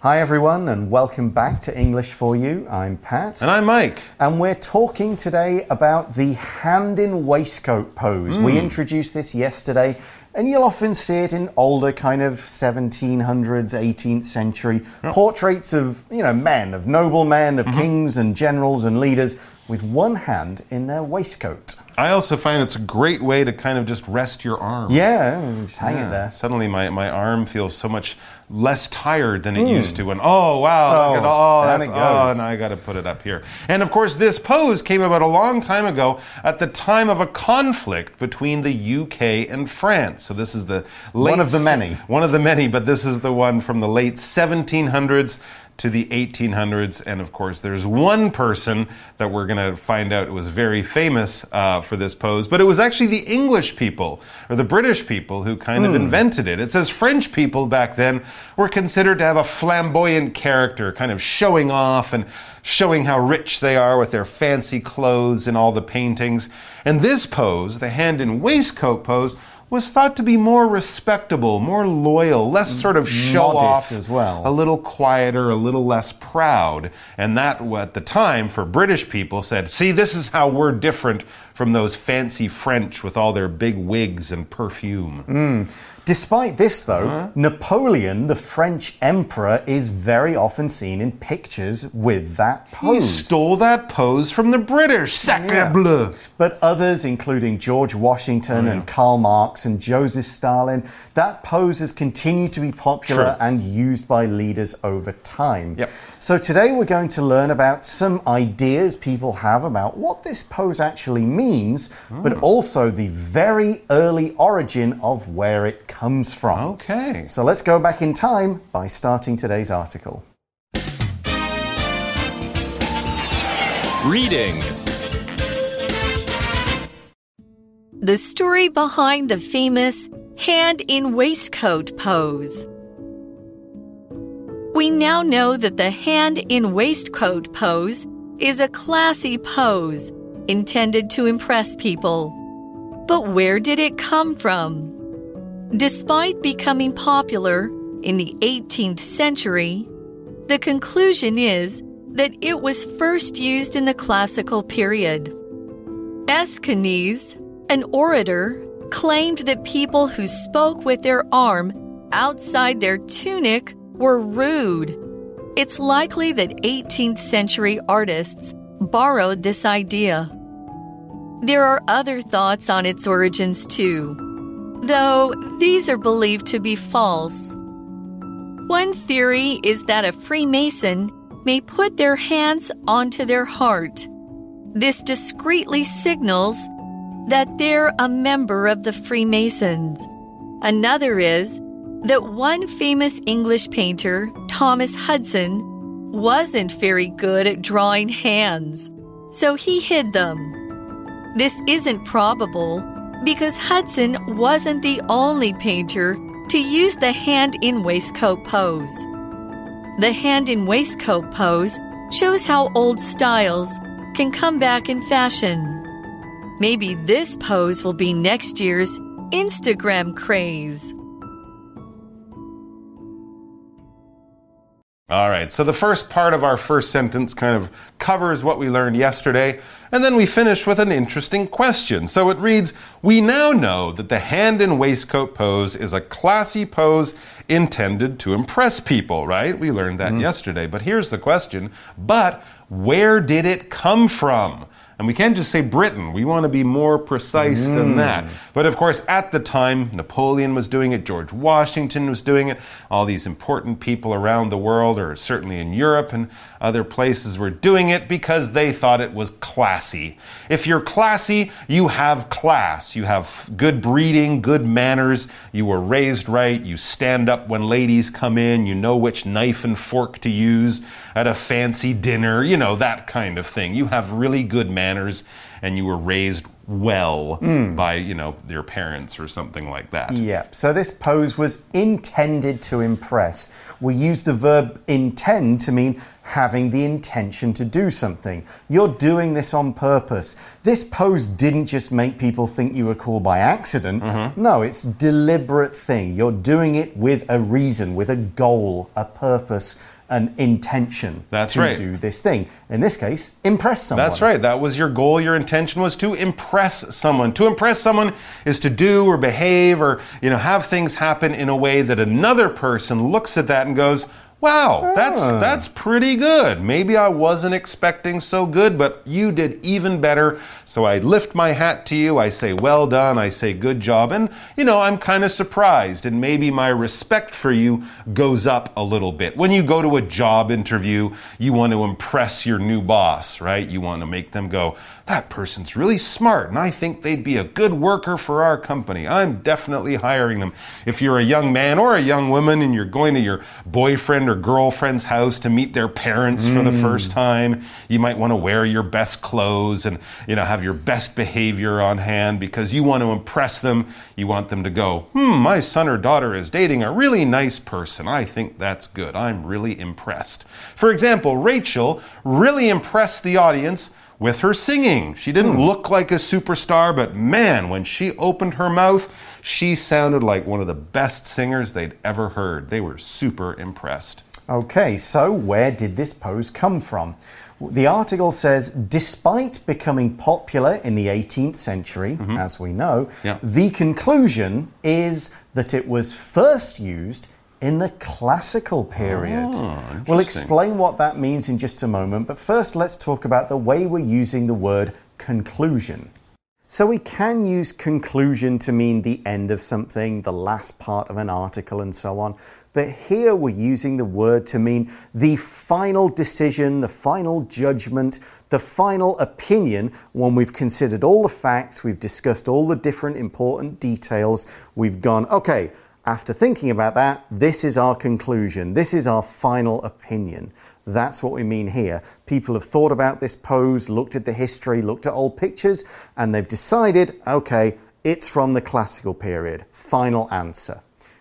Hi, everyone, and welcome back to English for You. I'm Pat. And I'm Mike. And we're talking today about the hand in waistcoat pose. We hmm. introduced this yesterday, and you'll often see it in older kind of 1700s, 18th century portraits of, you know, men, of noble men, of mm-hmm. kings and generals and leaders with one hand in their waistcoat. I also find it's a great way to kind of just rest your arm. Yeah, just hang Yeah. it there. Suddenly, my, my arm feels so much less tired than it hmm. used to. And oh wow, look at Oh, oh, down that's, oh, now I got to put it up here. And of course, this pose came about a long time ago at the time of a conflict between the UK and France. So this is the late One of the many. One of the many, but this is the one from the late 1700s to the 1800s. And of course, there's one person that we're going to find out was very famous uh, for this pose, but it was actually the English people or the British people who kind of invented it. It says French people back then were considered to have a flamboyant character, kind of showing off and showing how rich they are with their fancy clothes and all the paintings. And this pose, the hand in waistcoat pose, was thought to be more respectable, more loyal, less sort of show Modest off as well. a little quieter, a little less proud. And that, at the time, for British people, said, see, this is how we're different from those fancy French with all their big wigs and perfume. Mm. Despite this, though, Napoleon, the French emperor, is very often seen in pictures with that He pose. stole that pose from the British. Sacre Yeah. bleu. But others, including George Washington oh, and Karl Marx and Joseph Stalin, that pose has continued to be popular True. and used by leaders over time. Yep. So today we're going to learn about some ideas people have about what this pose actually means, but hmm. also the very early origin of where it comes from. Okay. So let's go back in time by starting today's article. Reading. The story behind the famous hand in waistcoat pose. We now know that the hand in waistcoat pose is a classy pose intended to impress people. But where did it come from? Despite becoming popular in the 18th century, the conclusion is that it was first used in the classical period. Aeschines, an orator, claimed that people who spoke with their arm outside their tunic were rude. It's likely that 18th century artists borrowed this idea. There are other thoughts on its origins too, though these are believed to be false. One theory is that a Freemason may put their hands onto their heart. This discreetly signals that they're a member of the Freemasons. Another is that one famous English painter, Thomas Hudson, wasn't very good at drawing hands, so he hid them. This isn't probable because Hudson wasn't the only painter to use the hand in waistcoat pose. The hand in waistcoat pose shows how old styles can come back in fashion. Maybe this pose will be next year's Instagram craze. All right, so the first part of our first sentence kind of covers what we learned yesterday, and then we finish with an interesting question. So it reads We now know that the hand in waistcoat pose is a classy pose intended to impress people, right? We learned that mm-hmm. yesterday. But here's the question But where did it come from? And we can't just say Britain. We want to be more precise than mm. that. But of course, at the time, Napoleon was doing it, George Washington was doing it, all these important people around the world, or certainly in Europe and other places, were doing it because they thought it was classy. If you're classy, you have class. You have good breeding, good manners. You were raised right. You stand up when ladies come in. You know which knife and fork to use at a fancy dinner. You know, that kind of thing. You have really good manners and you were raised well hmm. by, you know, your parents or something like that. Yeah, so this pose was intended to impress. We use the verb intend to mean having the intention to do something. You're doing this on purpose. This pose didn't just make people think you were cool by accident. Mm-hmm. No, it's deliberate thing. You're doing it with a reason, with a goal, a purpose, an intention That's to right. do this thing. In this case, impress someone. That's right. That was your goal. Your intention was to impress someone. To impress someone is to do or behave or, you know, have things happen in a way that another person looks at that and goes, Wow, that's Ah. that's pretty good. Maybe I wasn't expecting so good, but you did even better. So I lift my hat to you. I say well done. I say good job. And you know, I'm kind of surprised and maybe my respect for you goes up a little bit. When you go to a job interview, you want to impress your new boss, right? You want to make them go, "That person's really smart and I think they'd be a good worker for our company. I'm definitely hiring them." If you're a young man or a young woman and you're going to your boyfriend or girlfriend's house to meet their parents for the first time, you might want to wear your best clothes and you know have your best behavior on hand because you want to impress them. You want them to go, "Hmm, my son or daughter is dating a really nice person. I think that's good. I'm really impressed." For example, Rachel really impressed the audience with her singing. She didn't hmm. look like a superstar, but man, when she opened her mouth, she sounded like one of the best singers they'd ever heard. They were super impressed. Okay, so where did this pose come from? The article says, despite becoming popular in the 18th century, mm-hmm. as we know. Yeah. the conclusion is that it was first used in the classical period. Oh, we'll explain what that means in just a moment, but first let's talk about the way we're using the word conclusion. So we can use conclusion to mean the end of something, the last part of an article, and so on. But here we're using the word to mean the final decision, the final judgment, the final opinion when we've considered all the facts, we've discussed all the different important details, we've gone, okay, after thinking about that, this is our conclusion, this is our final opinion. That's what we mean here. People have thought about this pose, looked at the history, looked at old pictures, and they've decided okay, it's from the classical period. Final answer.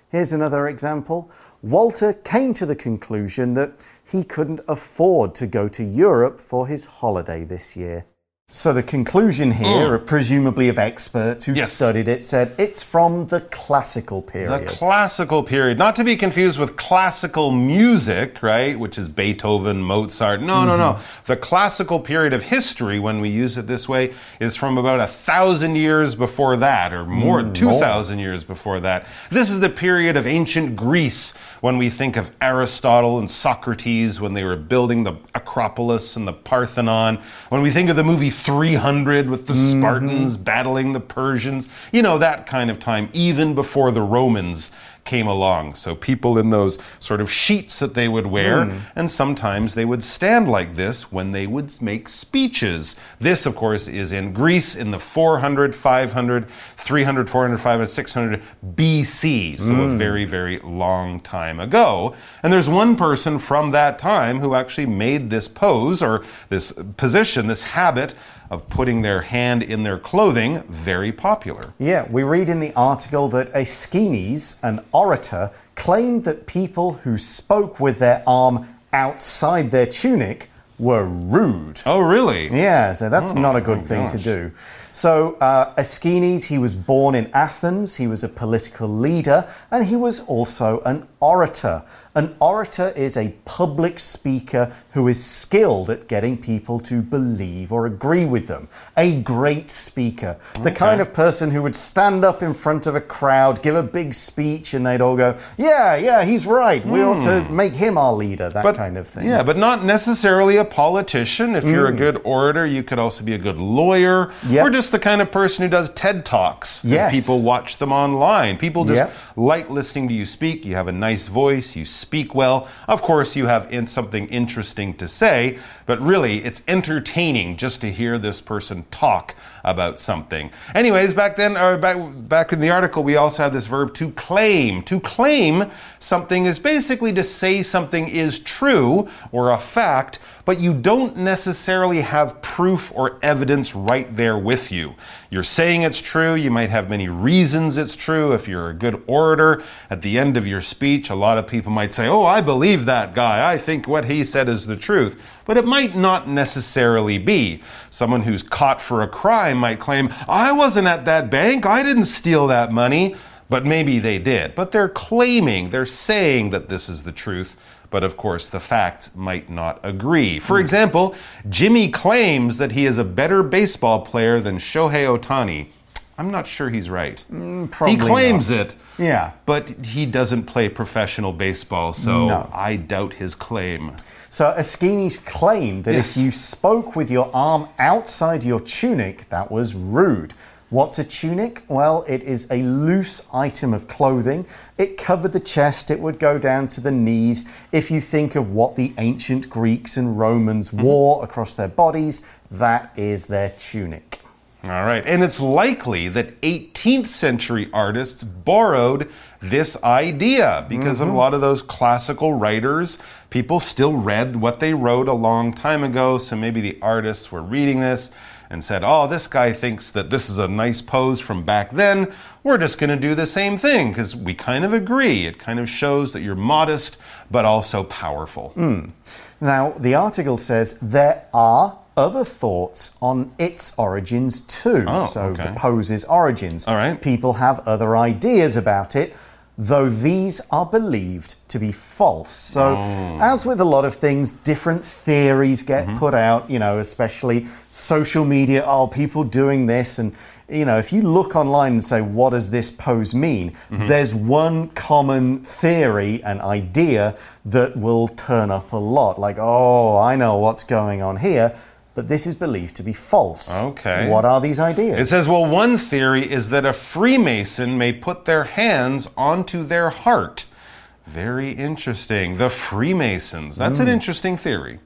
Here's another example. Walter came to the conclusion that he couldn't afford to go to Europe for his holiday this year. So the conclusion here, mm. presumably of experts who Yes. studied it, said it's from the classical period. The classical period, not to be confused with classical music, right, which is Beethoven, Mozart. No, no, no. Mm-hmm. The classical period of history, when we use it this way, is from about a thousand years before that, or more, mm, 2,000 years before that. This is the period of ancient Greece when we think of Aristotle and Socrates when they were building the Acropolis and the Parthenon. When we think of the movie 300 with the mm-hmm. Spartans battling the Persians, you know, that kind of time, even before the Romans came along. So people in those sort of sheets that they would wear, hmm. and sometimes they would stand like this when they would make speeches. This, of course, is in Greece in the 400, 500, 300, 400, 500, 600 BC. So a hmm. very, very long time ago. And there's one person from that time who actually made this pose or this position, this habit of putting their hand in their clothing very popular. Yeah, we read in the article that Aeschines, an orator, claimed that people who spoke with their arm outside their tunic were rude. Oh, really? Yeah, so that's not a good thing to do. So, uh, Aeschines, he was born in Athens, he was a political leader, and he was also an orator. An orator is a public speaker who is skilled at getting people to believe or agree with them. A great speaker. The kind of person who would stand up in front of a crowd, give a big speech, and they'd all go, Yeah, yeah, he's right. We ought to make him our leader, that kind of thing. Yeah, but not necessarily a politician. If you're a good orator, you could also be a good lawyer Mm. Yep. or just the kind of person who does TED Talks. and Yes. people watch them online. People just Yep. like listening to you speak. You have a nice voice, you speak well. Of course, you have in something interesting to say, but really, it's entertaining just to hear this person talk about something. Anyways, back then, or back, back in the article, we also have this verb to claim. To claim something is basically to say something is true or a fact, but you don't necessarily have proof or evidence right there with you. You're saying it's true, you might have many reasons it's true. If you're a good orator, at the end of your speech, a lot of people might say, Oh, I believe that guy, I think what he said is the truth. But it might not necessarily be. Someone who's caught for a crime might claim, I wasn't at that bank, I didn't steal that money. But maybe they did. But they're claiming, they're saying that this is the truth. But of course, the facts might not agree. For hmm. example, Jimmy claims that he is a better baseball player than Shohei Ohtani. I'm not sure he's right. Mm, probably he claims it. Yeah. But he doesn't play professional baseball, so No. I doubt his claim. So Aeschines claimed that Yes. if you spoke with your arm outside your tunic, that was rude. What's a tunic? Well, it is a loose item of clothing. It covered the chest, it would go down to the knees. If you think of what the ancient Greeks and Romans mm-hmm. wore across their bodies, that is their tunic. All right. And it's likely that 18th century artists borrowed this idea because of mm-hmm. a lot of those classical writers. People still read what they wrote a long time ago. So maybe the artists were reading this and said, oh, this guy thinks that this is a nice pose from back then. We're just going to do the same thing because we kind of agree. It kind of shows that you're modest but also powerful. Hmm. Now, the article says there are other thoughts on its origins too. Oh, so okay. the pose's origins. All right. People have other ideas about it, though these are believed to be false. So, Oh. as with a lot of things, different theories get Mm-hmm. put out, you know, especially social media. Oh, people doing this. And, you know, if you look online and say, what does this pose mean? Mm-hmm. There's one common theory and idea that will turn up a lot. Like, oh, I know what's going on here. But this is believed to be false. Okay. What are these ideas? It says, well, one theory is that a Freemason may put their hands onto their heart. Very interesting. The Freemasons. That's an hmm. interesting theory.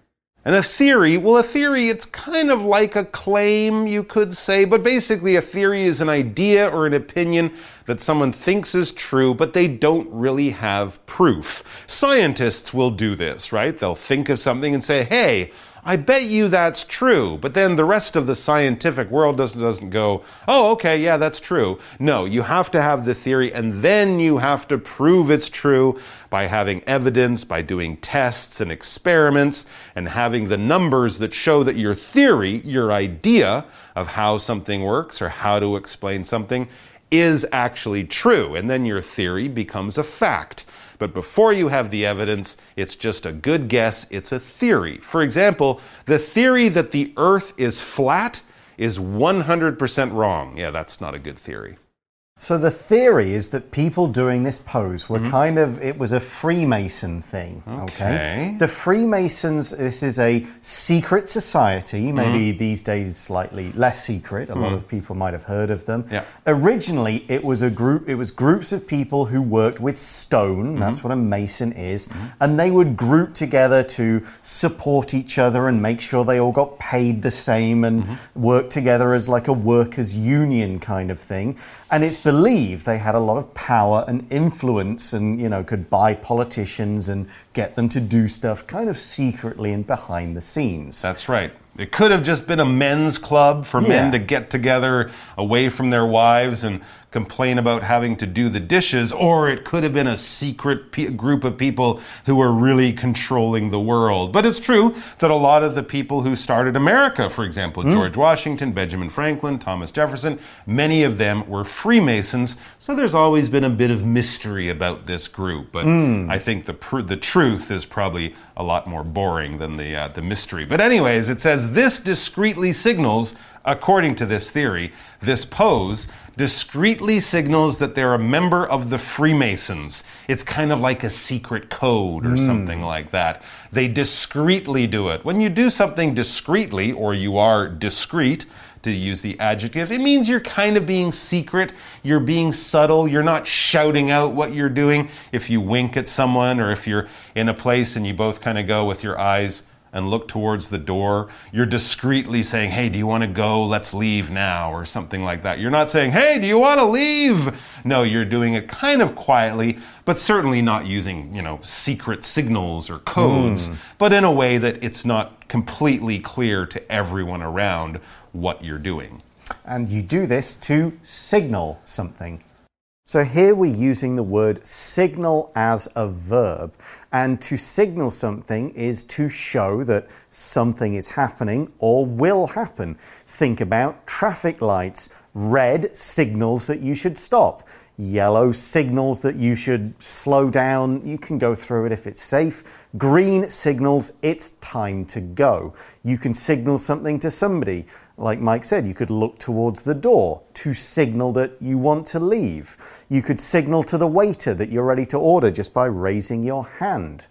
And a theory, well, a theory, it's kind of like a claim, you could say, but basically, a theory is an idea or an opinion that someone thinks is true, but they don't really have proof. Scientists will do this, right? They'll think of something and say, hey, I bet you that's true. But then the rest of the scientific world doesn't, doesn't go, oh, okay, yeah, that's true. No, you have to have the theory and then you have to prove it's true by having evidence, by doing tests and experiments, and having the numbers that show that your theory, your idea of how something works or how to explain something, is actually true. And then your theory becomes a fact. But before you have the evidence, it's just a good guess, it's a theory. For example, the theory that the earth is flat is 100% wrong. Yeah, that's not a good theory. So the theory is that people doing this pose were Mm-hmm. kind of it was a Freemason thing. Okay. The Freemasons, this is a secret society, Mm-hmm. maybe these days slightly less secret. A lot of people might have heard of them. Yeah. Originally it was a group it was groups of people who worked with stone, Mm-hmm. that's what a mason is, and they would group together to support each other and make sure they all got paid the same and Mm-hmm. work together as like a workers union kind of thing. And it's believed they had a lot of power and influence and, you know, could buy politicians and get them to do stuff kind of secretly and behind the scenes. That's right. It could have just been a men's club for men to get together away from their wives and complain about having to do the dishes, or it could have been a secret group of people who were really controlling the world. But it's true that a lot of the people who started America, for example, George Washington, Benjamin Franklin, Thomas Jefferson, many of them were Freemasons. So there's always been a bit of mystery about this group. But I think the the truth is probably a lot more boring than the uh, the mystery. But anyways, it says this discreetly signals, according to this theory, this pose discreetly signals that they're a member of the Freemasons. It's kind of like a secret code or hmm. something like that. They discreetly do it. When you do something discreetly, or you are discreet, to use the adjective, it means you're kind of being secret, you're being subtle, you're not shouting out what you're doing. If you wink at someone or if you're in a place and you both kind of go with your eyes and look towards the door, you're discreetly saying, Hey, do you want to go? Let's leave now, or something like that. You're not saying, Hey, do you want to leave? No, you're doing it kind of quietly, but certainly not using, you know, secret signals or codes, hmm. but in a way that it's not completely clear to everyone around what you're doing. And you do this to signal something. So here we're using the word signal as a verb. And to signal something is to show that something is happening or will happen. Think about traffic lights. Red signals that you should stop. Yellow signals that you should slow down. You can go through it if it's safe. Green signals it's time to go. You can signal something to somebody. Like Mike said, you could look towards the door to signal that you want to leave. You could signal to the waiter that you're ready to order just by raising your hand.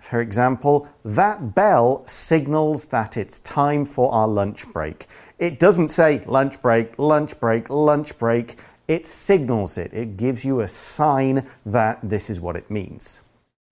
For example, that bell signals that it's time for our lunch break. It doesn't say lunch break, lunch break, lunch break. It signals it. It gives you a sign that this is what it means.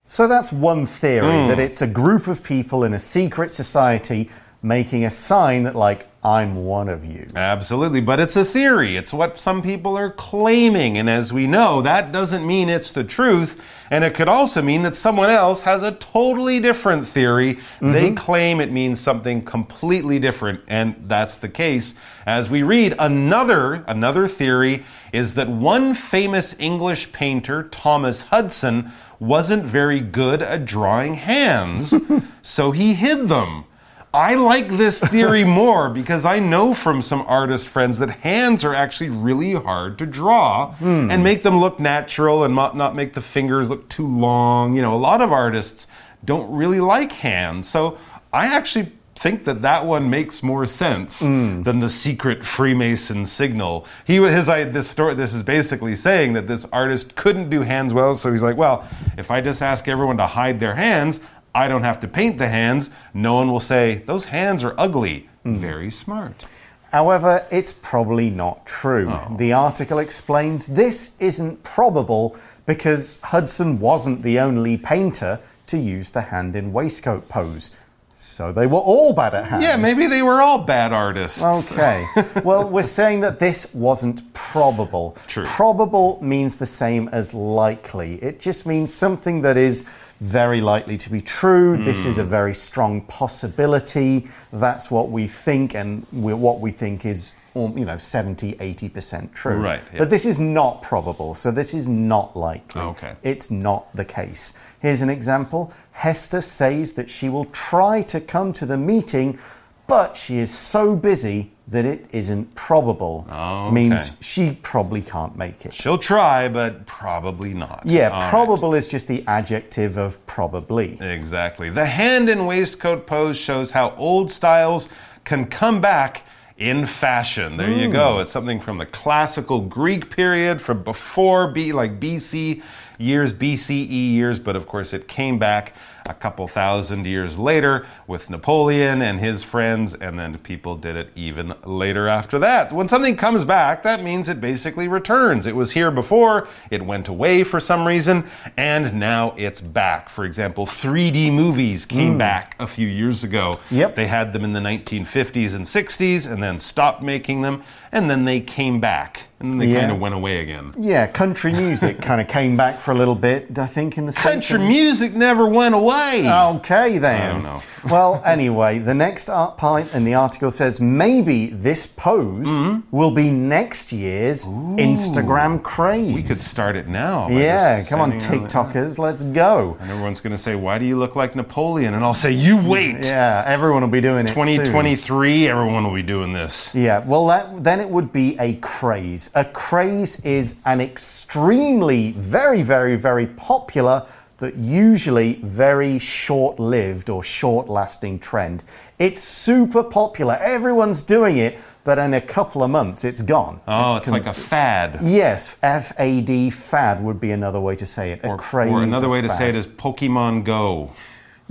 So that's one theory hmm. that it's a group of people in a secret society making a sign that, like, I'm one of you. Absolutely, but it's a theory. It's what some people are claiming. And as we know, that doesn't mean it's the truth. And it could also mean that someone else has a totally different theory. They mm-hmm. claim it means something completely different. And that's the case. As we read, another, another theory is that one famous English painter, Thomas Hudson, wasn't very good at drawing hands, so he hid them. I like this theory more because I know from some artist friends that hands are actually really hard to draw and hmm. make them look natural and not, not make the fingers look too long. You know, a lot of artists don't really like hands. So I actually think that that one makes more sense hmm. than the secret Freemason signal. He his I, this story this is basically saying that this artist couldn't do hands well, so he's like, well, if I just ask everyone to hide their hands, I don't have to paint the hands. No one will say, those hands are ugly. Hmm. Very smart. However, it's probably not true. Oh. The article explains this isn't probable because Hudson wasn't the only painter to use the hand in waistcoat pose. So they were all bad at hands. Yeah, maybe they were all bad artists. Okay. well, we're saying that this wasn't probable. True. Probable means the same as likely. It just means something that is very likely to be true. This Hmm. is a very strong possibility. That's what we think, and what we think is, um, you know, 70, 80% true. Right, yeah. But this is not probable, so this is not likely. Okay. It's not the case. Here's an example Hester says that she will try to come to the meeting, but she is so busy that it isn't probable. Oh, okay. Means she probably can't make it. She'll try, but probably not. Yeah, All right. probable is just the adjective of probably. Exactly. The hand in waistcoat pose shows how old styles can come back in fashion. There you go. Hmm. It's something from the classical Greek period, from before B, like BC years, BCE years, but of course it came back a couple thousand years later with Napoleon and his friends, and then people did it even later after that. When something comes back, that means it basically returns. It was here before, it went away for some reason, and now it's back. For example, 3D movies came hmm. back a few years ago. Yep. They had them in the 1950s and 60s and then stopped making them, and then they came back. And then they Yeah. kind of went away again. Yeah, country music kind of came back for a little bit, I think, in the States. Country music never went away. Okay, then. I don't know. well, anyway, the next art part in the article says maybe this pose Mm-hmm. will be next year's Instagram craze. We could start it now. by Yeah, just come on, standing around- TikTokers, let's go. And everyone's going to say, Why do you look like Napoleon? And I'll say, You wait. Yeah, everyone will be doing it. soon. 2023, everyone will be doing this. Yeah, well, that, then it would be a craze. A craze is an extremely, very, very, very popular, but usually very short lived or short lasting trend. It's super popular. Everyone's doing it, but in a couple of months, it's gone. Oh, it's like a fad. Yes, F A D, fad would be another way to say it. A Or, craze. or another a way to say it is Pokemon Go.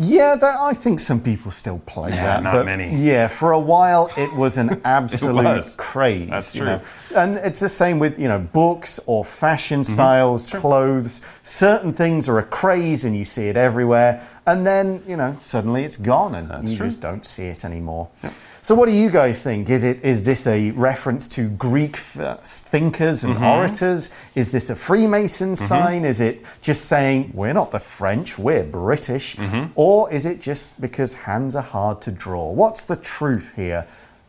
Yeah, that, I think some people still play Yeah, that. not many. Yeah, for a while it was an absolute was. craze. That's true. know. And it's the same with, you know, books or fashion Mm-hmm. styles, clothes. Certain things are a craze and you see it everywhere. And then you know suddenly it's gone, and That's you true. just don't see it anymore. So, what do you guys think? Is it is this a reference to Greek uh, thinkers and mm-hmm. orators? Is this a Freemason mm-hmm. sign? Is it just saying we're not the French, we're British, mm-hmm. or is it just because hands are hard to draw? What's the truth here?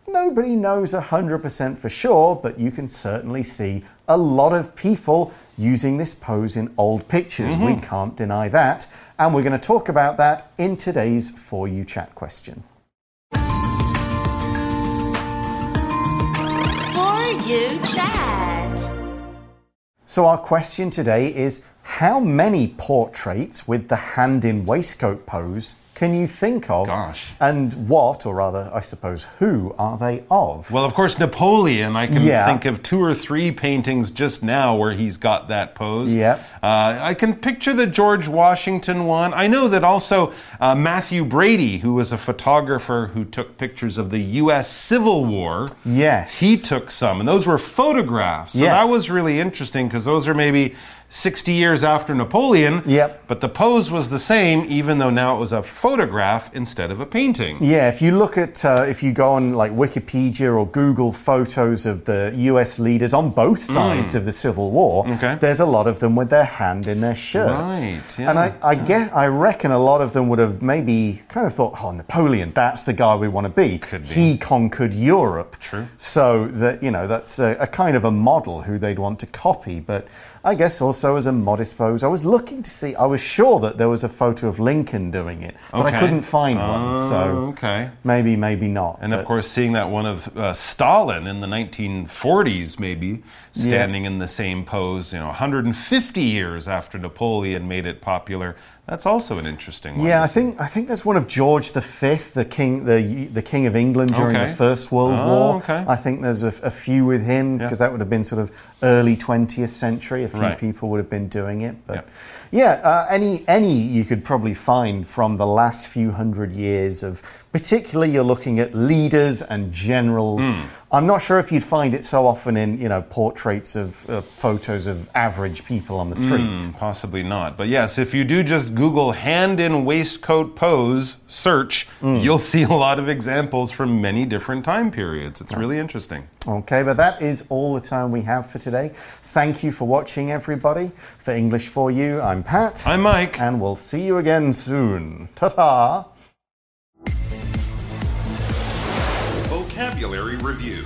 Nobody knows 100% for sure, but you can certainly see a lot of people using this pose in old pictures. We can't deny that. And we're going to talk about that in today's For You Chat question. For you chat. So, our question today is How many portraits with the hand in waistcoat pose can you think of? Gosh. And what, or rather, I suppose, who are they of? Well, of course, Napoleon. I can Yeah. think of two or three paintings just now where he's got that pose. Yep. Uh, I can picture the George Washington one. I know that also uh, Mathew Brady, who was a photographer who took pictures of the U.S. Civil War. yes. He took some, and those were photographs. So Yes. that was really interesting because those are maybe 60 years after Napoleon. Yep. But the pose was the same, even though now it was a photograph instead of a painting. Yeah, if you look at, uh, if you go on like Wikipedia or Google photos of the US leaders on both sides of the Civil War, Mm. Okay. there's a lot of them with their hand in their shirt. Right, Yeah, and I, yeah, I guess, I reckon a lot of them would have maybe kind of thought, oh, Napoleon, that's the guy we want to be. Could be. He conquered Europe. True. So that, you know, that's a, a kind of a model who they'd want to copy. But I guess also as a modest pose, I was looking to see, I was sure that there was a photo of Lincoln doing it, but I couldn't find one. Oh, So okay. maybe, maybe not. And but- of course, seeing that one of uh, Stalin in the 1940s, maybe standing in the same pose, you know, 150 years after Napoleon made it popular, that's also an interesting one. Yeah, I think I think that's one of George V, the king, the the king of England during Okay. the First World Oh, War. okay. I think there's a, a few with him because that would have been sort of early 20th century. A few Right. people would have been doing it, but Yeah. Yeah, uh, any any you could probably find from the last few hundred years of, particularly you're looking at leaders and generals. Hmm. I'm not sure if you'd find it so often in you know portraits of uh, photos of average people on the street. Hmm, possibly not. But yes, if you do just Google hand in waistcoat pose search, Hmm. you'll see a lot of examples from many different time periods. It's really interesting. Okay, but that is all the time we have for today. Thank you for watching, everybody. For English for You, I'm Pat. I'm Mike. and we'll see you again soon. Ta ta! Vocabulary Review.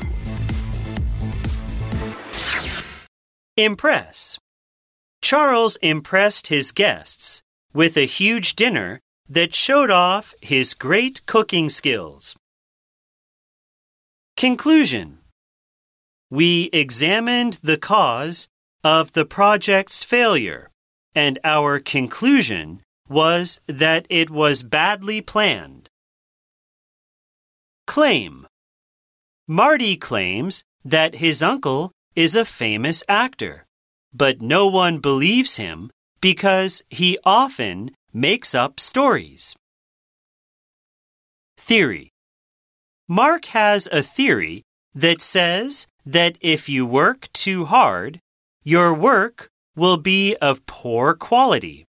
Impress. Charles impressed his guests with a huge dinner that showed off his great cooking skills. Conclusion We examined the cause of the project's failure, and our conclusion was that it was badly planned. Claim Marty claims that his uncle is a famous actor, but no one believes him because he often makes up stories. Theory Mark has a theory that says that if you work too hard, your work will be of poor quality.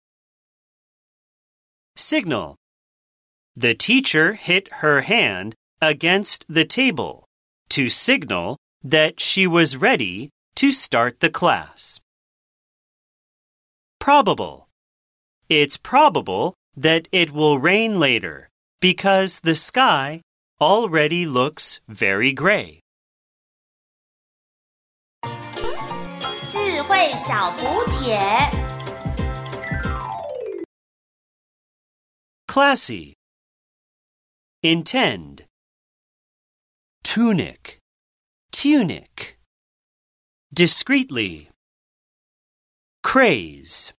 Signal The teacher hit her hand against the table to signal that she was ready to start the class. Probable. It's probable that it will rain later because the sky already looks very gray. 智慧小补帖。 Classy. Intend. Tunic. Tunic. Discreetly. Craze.